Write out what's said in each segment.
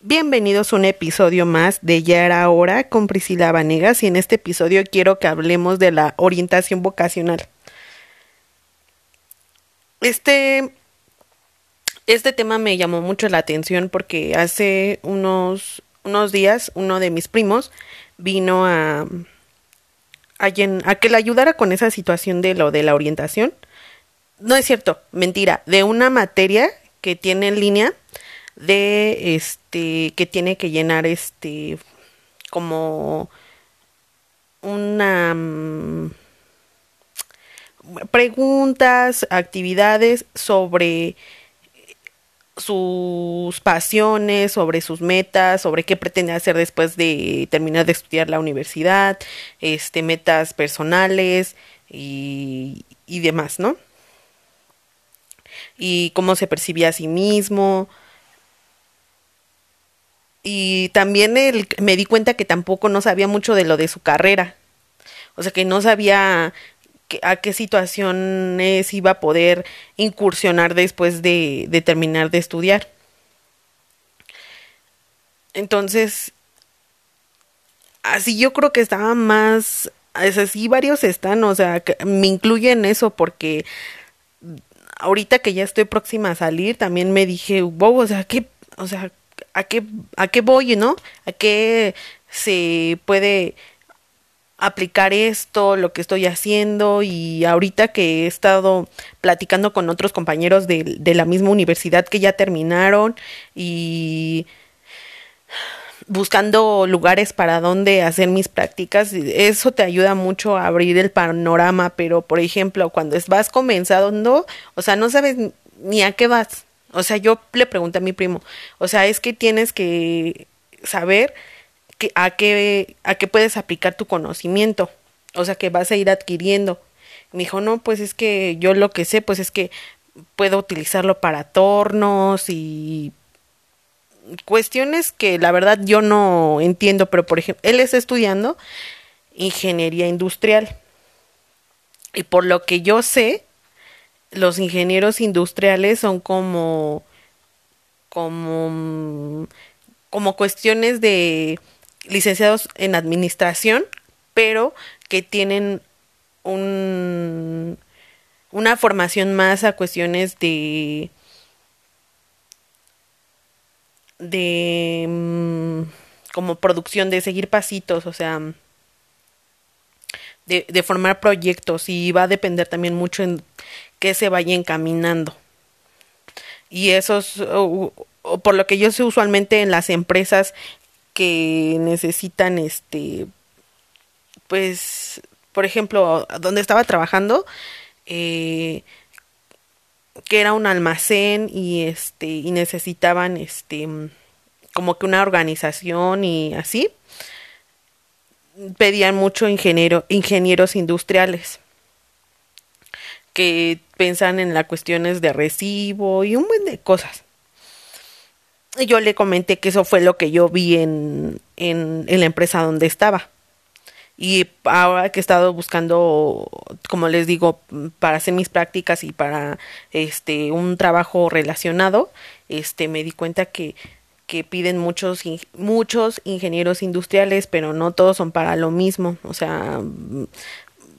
Bienvenidos a un episodio más de Ya era hora con Priscila Vanegas y en este episodio quiero que hablemos de la orientación vocacional. Este, este tema me llamó mucho la atención porque hace unos, unos días uno de mis primos vino a, a, a que le ayudara con esa situación de lo de la orientación. No es cierto, mentira, de una materia que tiene en línea de este que tiene que llenar este como una mm, preguntas, actividades sobre sus pasiones, sobre sus metas, sobre qué pretende hacer después de terminar de estudiar la universidad, este metas personales y, y demás, ¿no? Y cómo se percibía a sí mismo, y también me di cuenta que tampoco no sabía mucho de lo de su carrera. O sea, que no sabía a qué situaciones iba a poder incursionar después de, terminar de estudiar. Entonces, así yo creo que estaba más, así varios están, o sea, me incluyen eso porque ahorita que ya estoy próxima a salir, también me dije, wow, o sea, qué, o sea, a qué, a qué voy, ¿no? A qué se puede aplicar esto, lo que estoy haciendo. Y ahorita que he estado platicando con otros compañeros de, la misma universidad que ya terminaron y buscando lugares para donde hacer mis prácticas, eso te ayuda mucho a abrir el panorama, pero por ejemplo, cuando vas comenzando, o sea, no sabes ni a qué vas, o sea, yo le pregunté a mi primo, o sea, es que tienes que saber que, a, qué, a qué puedes aplicar tu conocimiento, o sea, que vas a ir adquiriendo. Me dijo, no, pues es que yo lo que sé, pues es que puedo utilizarlo para tornos y cuestiones que la verdad yo no entiendo, pero por ejemplo, él está estudiando ingeniería industrial. Y por lo que yo sé, los ingenieros industriales son como como como cuestiones de licenciados en administración, pero que tienen un una formación más a cuestiones de de mm, como producción de seguir pasitos, o sea, de, de formar proyectos. Y va a depender también mucho en que se vaya encaminando. Y eso es, por lo que yo sé usualmente en las empresas que necesitan, este, pues, por ejemplo, donde estaba trabajando, eh, que era un almacén y este y necesitaban este como que una organización y así pedían mucho ingeniero ingenieros industriales que pensan en las cuestiones de recibo y un buen de cosas. Y yo le comenté que eso fue lo que yo vi en, en, la empresa donde estaba. Y ahora que he estado buscando, como les digo, para hacer mis prácticas y para este un trabajo relacionado, este me di cuenta que que piden muchos muchos ingenieros industriales, pero no todos son para lo mismo, o sea,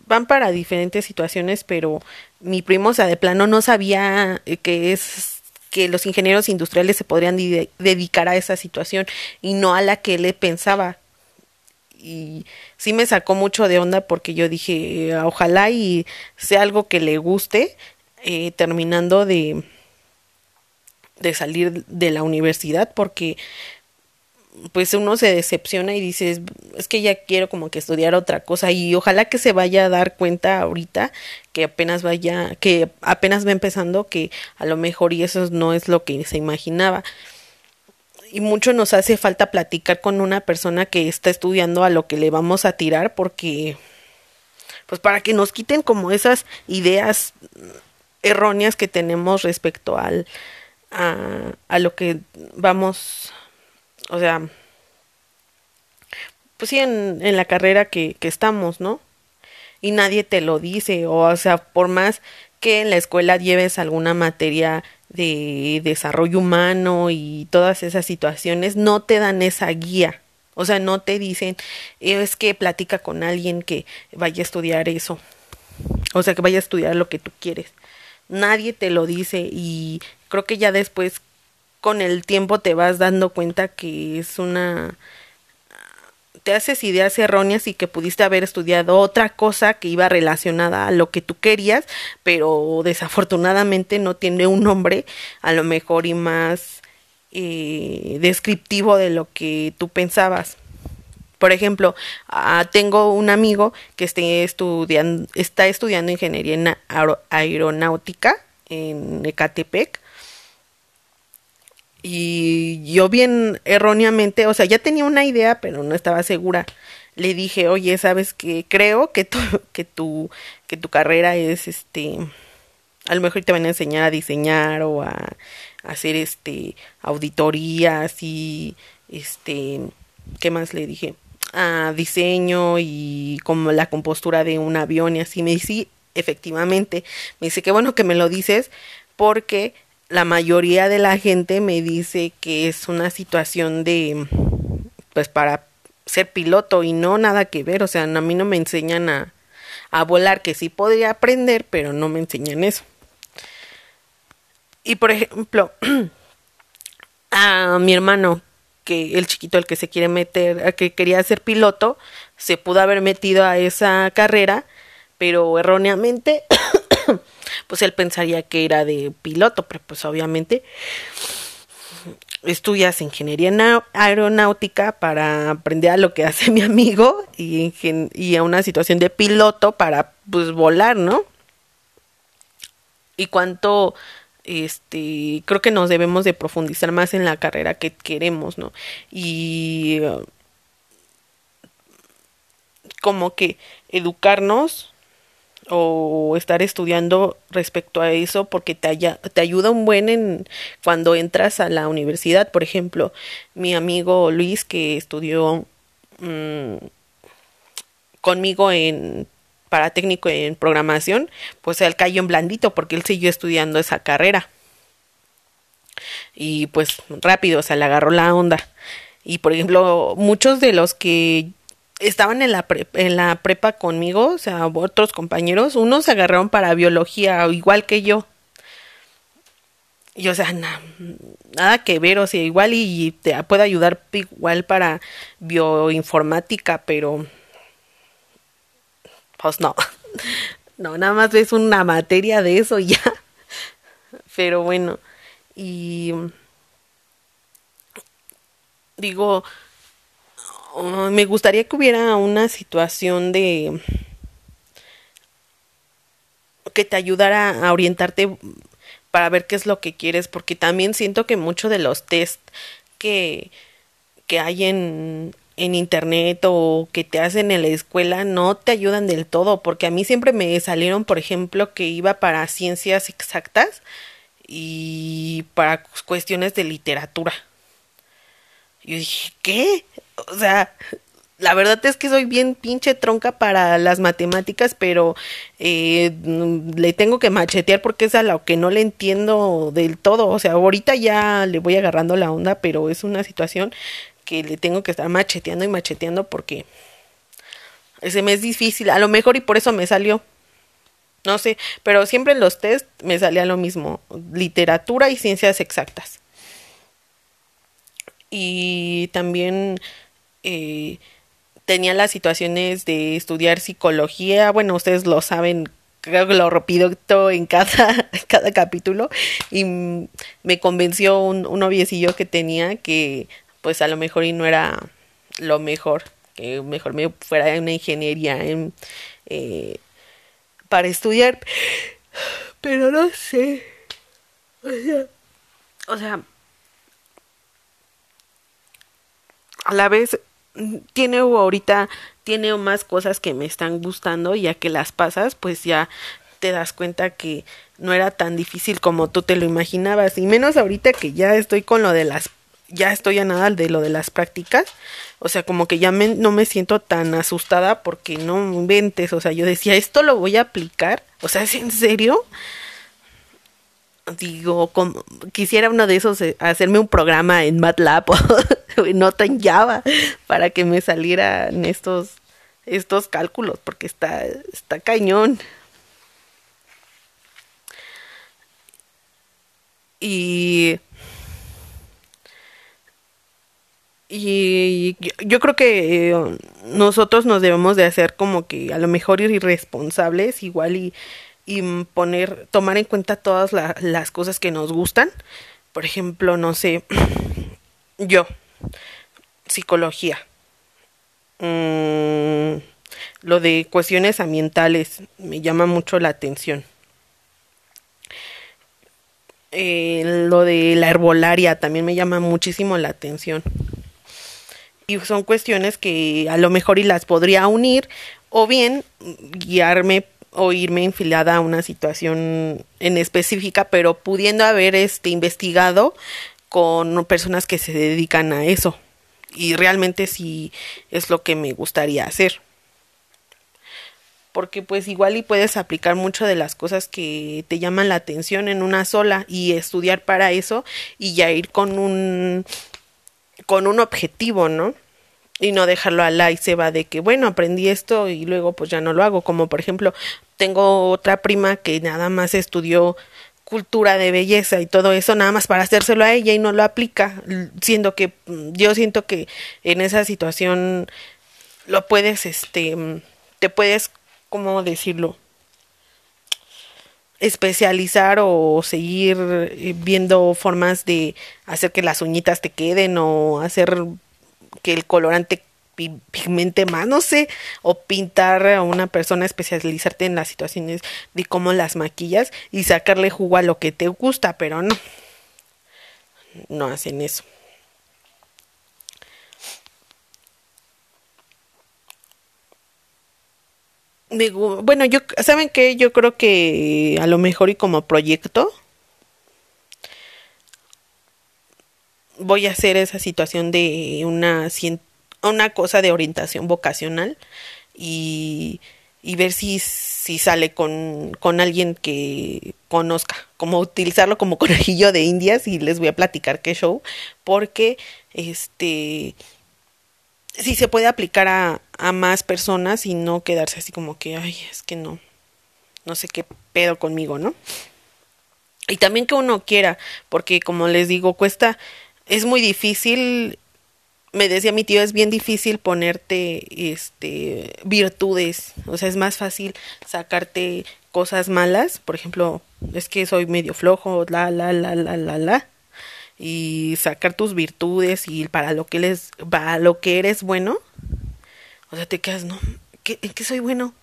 van para diferentes situaciones, pero mi primo, o sea, de plano no sabía eh, que es que los ingenieros industriales se podrían dedicar a esa situación y no a la que él pensaba. Y sí me sacó mucho de onda porque yo dije, ojalá y sea algo que le guste eh, terminando de, de salir de la universidad porque pues uno se decepciona y dices, es que ya quiero como que estudiar otra cosa y ojalá que se vaya a dar cuenta ahorita que apenas vaya, que apenas va empezando que a lo mejor y eso no es lo que se imaginaba. Y mucho nos hace falta platicar con una persona que está estudiando a lo que le vamos a tirar porque pues para que nos quiten como esas ideas erróneas que tenemos respecto al a, a lo que vamos o sea, pues sí, en, en la carrera que, que estamos, ¿no? Y nadie te lo dice, o, o sea, por más que en la escuela lleves alguna materia de desarrollo humano y todas esas situaciones no te dan esa guía. O sea, no te dicen, es que platica con alguien que vaya a estudiar eso. O sea, que vaya a estudiar lo que tú quieres. Nadie te lo dice y creo que ya después con el tiempo te vas dando cuenta que es una te haces ideas erróneas y que pudiste haber estudiado otra cosa que iba relacionada a lo que tú querías, pero desafortunadamente no tiene un nombre a lo mejor y más eh, descriptivo de lo que tú pensabas. Por ejemplo, ah, tengo un amigo que estudiando, está estudiando ingeniería en aeronáutica en Ecatepec y yo bien erróneamente, o sea, ya tenía una idea, pero no estaba segura. Le dije, oye, sabes que creo que tu, que tu, que tu carrera es este, a lo mejor te van a enseñar a diseñar o a, hacer este auditorías y este, ¿qué más le dije? A diseño y como la compostura de un avión y así me dice, efectivamente. Me dice, qué bueno que me lo dices porque la mayoría de la gente me dice que es una situación de, pues para ser piloto y no nada que ver, o sea, a mí no me enseñan a, a volar, que sí podría aprender, pero no me enseñan eso. Y por ejemplo, a mi hermano, que el chiquito, el que se quiere meter, que quería ser piloto, se pudo haber metido a esa carrera, pero erróneamente pues él pensaría que era de piloto, pero pues obviamente estudias ingeniería aeronáutica para aprender a lo que hace mi amigo y, y a una situación de piloto para pues volar, ¿no? Y cuánto este creo que nos debemos de profundizar más en la carrera que queremos, ¿no? Y como que educarnos o estar estudiando respecto a eso porque te, te ayuda un buen en cuando entras a la universidad. Por ejemplo, mi amigo Luis que estudió mm, conmigo en para técnico en programación, pues él cayó en blandito porque él siguió estudiando esa carrera. Y pues rápido, se le agarró la onda. Y por ejemplo, muchos de los que estaban en la, en la prepa conmigo, o sea, otros compañeros, unos se agarraron para biología, igual que yo. Y o sea, nada que ver, o sea, igual y te puede ayudar igual para bioinformática, pero pues no. No, nada más es una materia de eso ya. Pero bueno, y digo, me gustaría que hubiera una situación de que te ayudara a orientarte para ver qué es lo que quieres, porque también siento que muchos de los test que, que hay en, en internet o que te hacen en la escuela no te ayudan del todo, porque a mí siempre me salieron, por ejemplo, que iba para ciencias exactas y para cuestiones de literatura. Yo dije, ¿qué? O sea, la verdad es que soy bien pinche tronca para las matemáticas, pero eh, le tengo que machetear porque es a lo que no le entiendo del todo. O sea, ahorita ya le voy agarrando la onda, pero es una situación que le tengo que estar macheteando y macheteando porque ese me es difícil. A lo mejor y por eso me salió. No sé, pero siempre en los test me salía lo mismo, literatura y ciencias exactas y también eh, tenía las situaciones de estudiar psicología, bueno, ustedes lo saben, creo que lo repito en cada, cada capítulo y me convenció un, un noviecillo que tenía que pues a lo mejor y no era lo mejor, que mejor me fuera una ingeniería en, eh, para estudiar, pero no sé, o sea, a la vez tiene ahorita tiene más cosas que me están gustando ya que las pasas pues ya te das cuenta que no era tan difícil como tú te lo imaginabas. Y menos ahorita que ya estoy con lo de las ya estoy a nada de lo de las prácticas. O sea como que ya no me siento tan asustada porque no inventes. O sea yo decía esto lo voy a aplicar o sea es en serio digo, quisiera uno de esos eh, hacerme un programa en MATLAB. o nota en Java para que me salieran estos estos cálculos porque está está cañón. Y y yo creo que eh, nosotros nos debemos de hacer como que a lo mejor irresponsables igual y y poner, tomar en cuenta todas las cosas que nos gustan. Por ejemplo, no sé, yo, psicología, mm, lo de cuestiones ambientales me llama mucho la atención. Eh, lo de la herbolaria también me llama muchísimo la atención. Y son cuestiones que a lo mejor y las podría unir o bien guiarme o irme enfilada a una situación en específica, pero pudiendo haber este investigado con personas que se dedican a eso. Y realmente sí es lo que me gustaría hacer. Porque pues igual y puedes aplicar mucho de las cosas que te llaman la atención en una sola y estudiar para eso y ya ir con un con un objetivo, ¿no? y no dejarlo a la y se va de que bueno aprendí esto y luego pues ya no lo hago como por ejemplo tengo otra prima que nada más estudió cultura de belleza y todo eso nada más para hacérselo a ella y no lo aplica siendo que yo siento que en esa situación lo puedes este te puedes cómo decirlo especializar o seguir viendo formas de hacer que las uñitas te queden o hacer que el colorante pigmente más, no sé, o pintar a una persona, especializarte en las situaciones de cómo las maquillas y sacarle jugo a lo que te gusta, pero no, no hacen eso. Digo, bueno, yo, ¿saben qué? Yo creo que a lo mejor y como proyecto voy a hacer esa situación de una, una cosa de orientación vocacional y, y ver si, si sale con, con alguien que conozca, como utilizarlo como conejillo de indias y les voy a platicar qué show, porque este si se puede aplicar a, a más personas y no quedarse así como que, ay, es que no, no sé qué pedo conmigo, ¿no? Y también que uno quiera, porque como les digo, cuesta es muy difícil, me decía mi tío, es bien difícil ponerte este virtudes, o sea, es más fácil sacarte cosas malas, por ejemplo, es que soy medio flojo, la la la la la la y sacar tus virtudes y para lo que eres para lo que eres bueno, o sea, te quedas, no, ¿en qué soy bueno?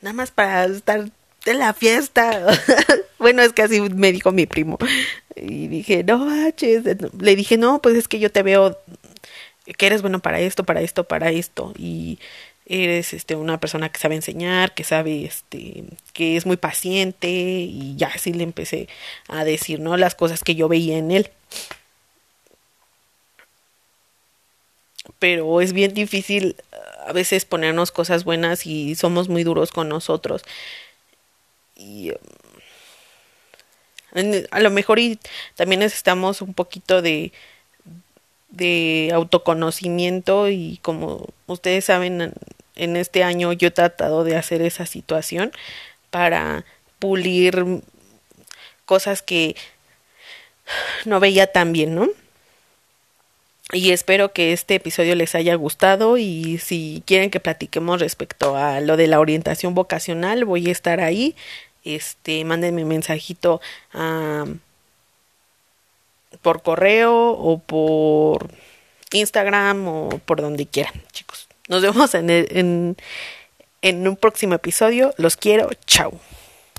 Nada más para estar en la fiesta. bueno, es que así me dijo mi primo. Y dije, no manches. Le dije, no, pues es que yo te veo que eres bueno para esto, para esto, para esto. Y eres este una persona que sabe enseñar, que sabe este que es muy paciente y ya así le empecé a decir, ¿no? las cosas que yo veía en él. Pero es bien difícil a veces ponernos cosas buenas y somos muy duros con nosotros y um, a lo mejor y también necesitamos un poquito de de autoconocimiento y como ustedes saben en este año yo he tratado de hacer esa situación para pulir cosas que no veía tan bien, ¿no? Y espero que este episodio les haya gustado y si quieren que platiquemos respecto a lo de la orientación vocacional, voy a estar ahí. Este, mándenme mensajito por correo o por Instagram o por donde quieran, chicos. Nos vemos en, en, en un próximo episodio. Los quiero. Chao.